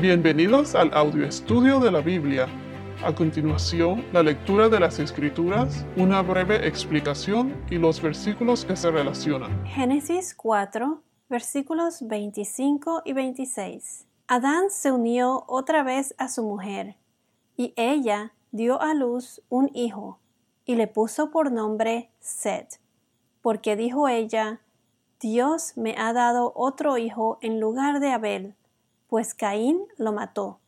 Bienvenidos al audio estudio de la Biblia. A continuación, la lectura de las Escrituras, una breve explicación y los versículos que se relacionan. Génesis 4, versículos 25 y 26. Adán se unió otra vez a su mujer, y ella dio a luz un hijo, y le puso por nombre Set, porque dijo ella, Dios me ha dado otro hijo en lugar de Abel pues Caín lo mató.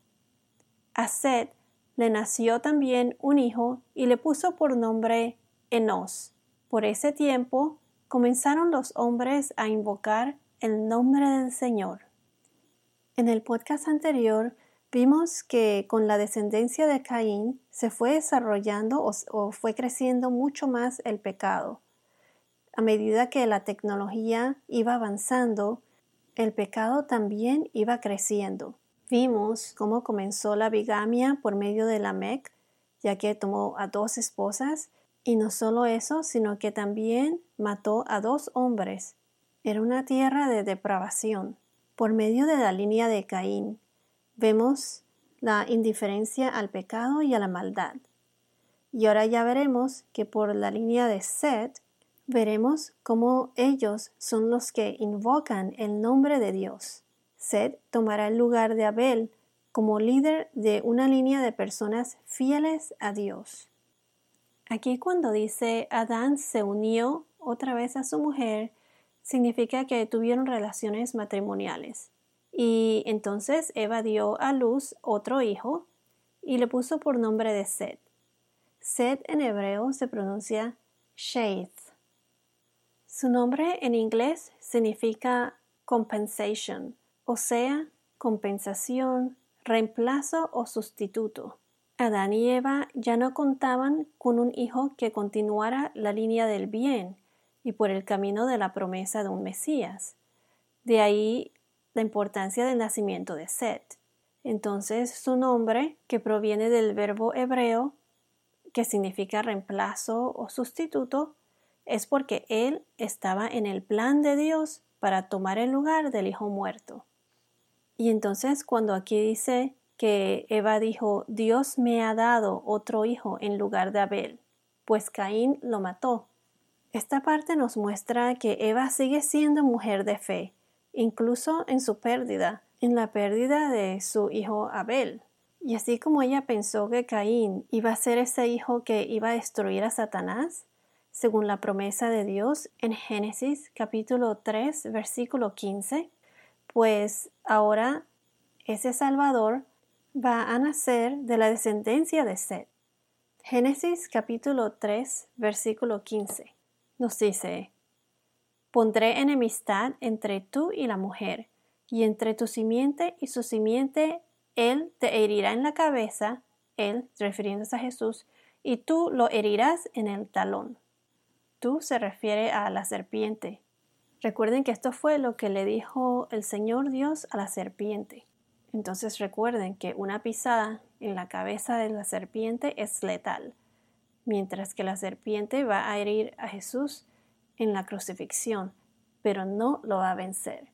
A Seth le nació también un hijo y le puso por nombre Enos. Por ese tiempo comenzaron los hombres a invocar el nombre del Señor. En el podcast anterior vimos que con la descendencia de Caín se fue desarrollando o, o, fue creciendo mucho más el pecado. A medida que la tecnología iba avanzando, el pecado también iba creciendo. Vimos cómo comenzó la bigamia por medio de la Mec, ya que tomó a dos esposas, y no solo eso, sino que también mató a dos hombres. Era una tierra de depravación. Por medio de la línea de Caín, vemos la indiferencia al pecado y a la maldad. Y ahora ya veremos que por la línea de Seth veremos cómo ellos son los que invocan el nombre de Dios. Seth tomará el lugar de Abel como líder de una línea de personas fieles a Dios. Aquí cuando dice Adán se unió otra vez a su mujer, significa que tuvieron relaciones matrimoniales. Y entonces Eva dio a luz otro hijo y le puso por nombre de Seth. Seth en hebreo se pronuncia Sheith. Su nombre en inglés significa compensation, o sea, compensación, reemplazo o sustituto. Adán y Eva ya no contaban con un hijo que continuara la línea del bien y por el camino de la promesa de un Mesías. De ahí la importancia del nacimiento de Set. Entonces su nombre, que proviene del verbo hebreo, que significa reemplazo o sustituto, es porque él estaba en el plan de Dios para tomar el lugar del hijo muerto. Y entonces cuando aquí dice que Eva dijo, Dios me ha dado otro hijo en lugar de Abel, pues Caín lo mató. Esta parte nos muestra que Eva sigue siendo mujer de fe, incluso en su pérdida, en la pérdida de su hijo Abel. Y así como ella pensó que Caín iba a ser ese hijo que iba a destruir a Satanás, según la promesa de Dios en Génesis capítulo 3 versículo 15, pues ahora ese Salvador va a nacer de la descendencia de Seth. Génesis capítulo 3 versículo 15 nos dice, Pondré enemistad entre tú y la mujer, y entre tu simiente y su simiente, él te herirá en la cabeza, él, refiriéndose a Jesús, y tú lo herirás en el talón. Tú se refiere a la serpiente. Recuerden que esto fue lo que le dijo el Señor Dios a la serpiente. Entonces recuerden que una pisada en la cabeza de la serpiente es letal, mientras que la serpiente va a herir a Jesús en la crucifixión, pero no lo va a vencer.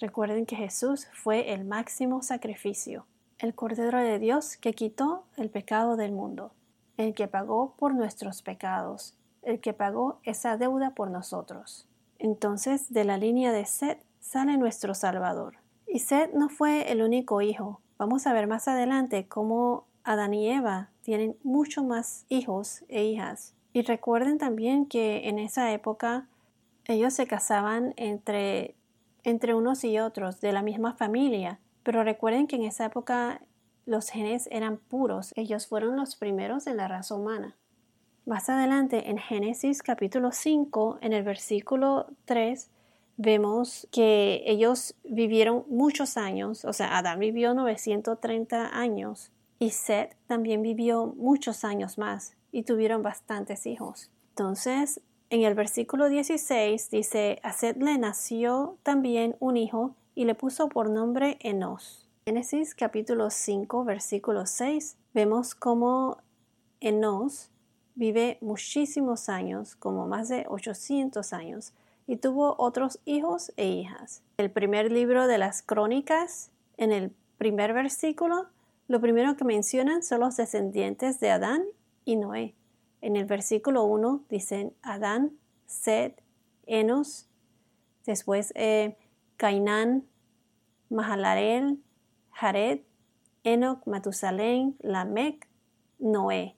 Recuerden que Jesús fue el máximo sacrificio, el Cordero de Dios que quitó el pecado del mundo, el que pagó por nuestros pecados el que pagó esa deuda por nosotros. Entonces de la línea de Seth sale nuestro Salvador. Y Seth no fue el único hijo. Vamos a ver más adelante cómo Adán y Eva tienen muchos más hijos e hijas. Y recuerden también que en esa época ellos se casaban entre, entre unos y otros de la misma familia. Pero recuerden que en esa época los genes eran puros. Ellos fueron los primeros en la raza humana. Más adelante, en Génesis capítulo 5, en el versículo 3, vemos que ellos vivieron muchos años, o sea, Adán vivió 930 años y Seth también vivió muchos años más y tuvieron bastantes hijos. Entonces, en el versículo 16 dice, a Seth le nació también un hijo y le puso por nombre Enos. Génesis capítulo 5, versículo 6, vemos cómo Enos vive muchísimos años, como más de 800 años, y tuvo otros hijos e hijas. El primer libro de las crónicas, en el primer versículo, lo primero que mencionan son los descendientes de Adán y Noé. En el versículo 1 dicen Adán, Sed, Enos, después eh, Cainán, Mahalarel, Jared, Enoch, Matusalén, Lamec, Noé,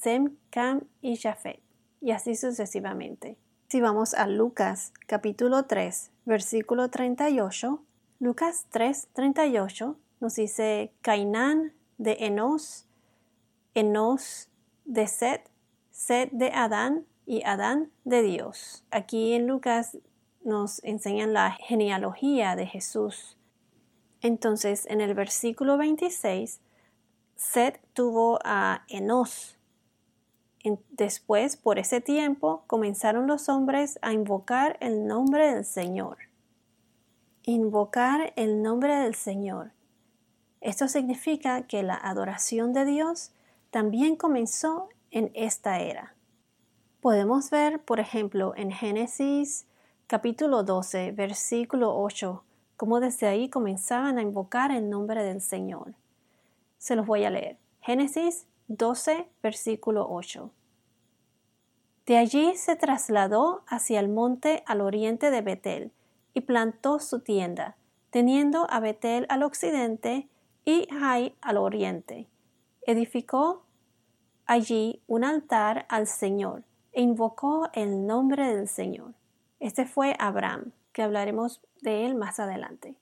Sem, Cam y Jafet, y así sucesivamente. Si vamos a Lucas capítulo 3, versículo 38, Lucas 3, 38 nos dice Cainán de Enos, Enos de Set, Set de Adán y Adán de Dios. Aquí en Lucas nos enseñan la genealogía de Jesús. Entonces, en el versículo 26, Set tuvo a Enos. Después, por ese tiempo, comenzaron los hombres a invocar el nombre del Señor. Invocar el nombre del Señor. Esto significa que la adoración de Dios también comenzó en esta era. Podemos ver, por ejemplo, en Génesis capítulo 12, versículo 8, cómo desde ahí comenzaban a invocar el nombre del Señor. Se los voy a leer. Génesis 12, versículo 8. De allí se trasladó hacia el monte al oriente de Betel y plantó su tienda, teniendo a Betel al occidente y Jai al oriente. Edificó allí un altar al Señor e invocó el nombre del Señor. Este fue Abraham, que hablaremos de él más adelante.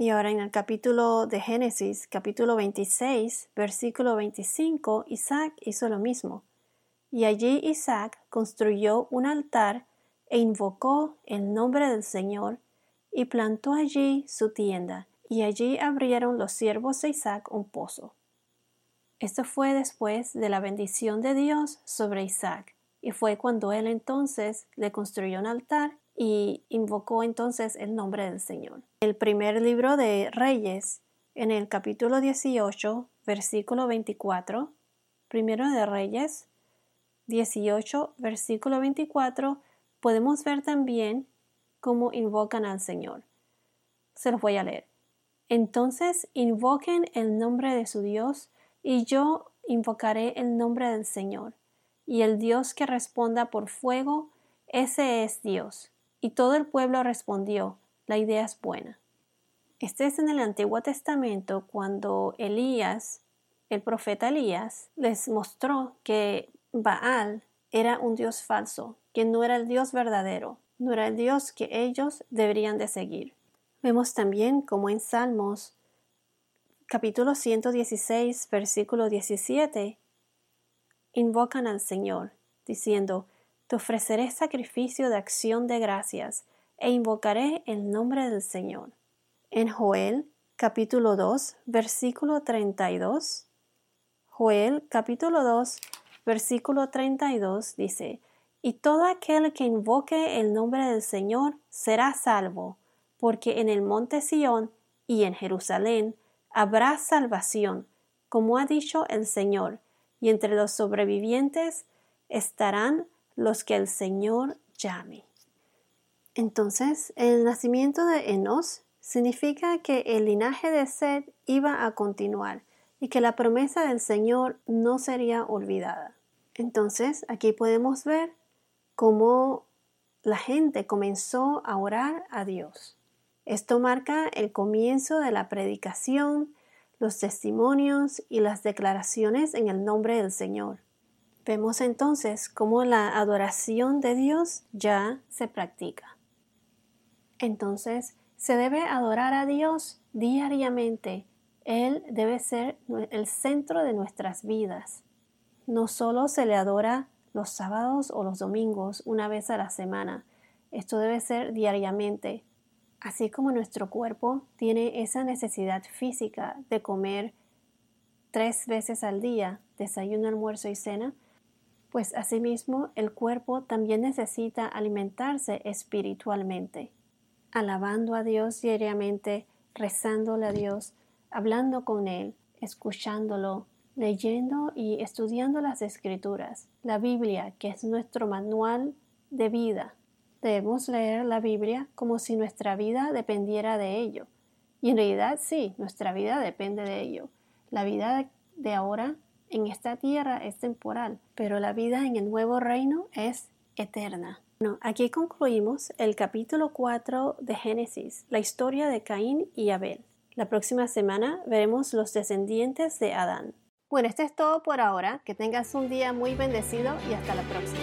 Y ahora en el capítulo de Génesis, capítulo 26, versículo 25, Isaac hizo lo mismo. Y allí Isaac construyó un altar e invocó el nombre del Señor y plantó allí su tienda y allí abrieron los siervos de Isaac un pozo. Esto fue después de la bendición de Dios sobre Isaac, y fue cuando él entonces le construyó un altar y invocó entonces el nombre del Señor. El primer libro de Reyes, en el capítulo 18, versículo 24, primero de Reyes 18, versículo 24, podemos ver también cómo invocan al Señor. Se los voy a leer. Entonces invoquen el nombre de su Dios, y yo invocaré el nombre del Señor. Y el Dios que responda por fuego, ese es Dios. Y todo el pueblo respondió, la idea es buena. Este es en el Antiguo Testamento cuando Elías, el profeta Elías, les mostró que Baal era un Dios falso, que no era el Dios verdadero, no era el Dios que ellos deberían de seguir. Vemos también como en Salmos capítulo 116, versículo 17, invocan al Señor, diciendo, Te ofreceré sacrificio de acción de gracias, e invocaré el nombre del Señor. En Joel capítulo 2, versículo 32, Joel capítulo 2, versículo 32 dice, Y todo aquel que invoque el nombre del Señor será salvo porque en el monte Sión y en Jerusalén habrá salvación, como ha dicho el Señor, y entre los sobrevivientes estarán los que el Señor llame. Entonces, el nacimiento de Enos significa que el linaje de Sed iba a continuar y que la promesa del Señor no sería olvidada. Entonces, aquí podemos ver cómo la gente comenzó a orar a Dios. Esto marca el comienzo de la predicación, los testimonios y las declaraciones en el nombre del Señor. Vemos entonces cómo la adoración de Dios ya se practica. Entonces, se debe adorar a Dios diariamente. Él debe ser el centro de nuestras vidas. No solo se le adora los sábados o los domingos una vez a la semana. Esto debe ser diariamente. Así como nuestro cuerpo tiene esa necesidad física de comer tres veces al día, desayuno, almuerzo y cena, pues asimismo el cuerpo también necesita alimentarse espiritualmente, alabando a Dios diariamente, rezándole a Dios, hablando con Él, escuchándolo, leyendo y estudiando las escrituras, la Biblia, que es nuestro manual de vida, Debemos leer la Biblia como si nuestra vida dependiera de ello. Y en realidad sí, nuestra vida depende de ello. La vida de ahora en esta tierra es temporal, pero la vida en el nuevo reino es eterna. Bueno, aquí concluimos el capítulo 4 de Génesis, la historia de Caín y Abel. La próxima semana veremos los descendientes de Adán. Bueno, esto es todo por ahora. Que tengas un día muy bendecido y hasta la próxima.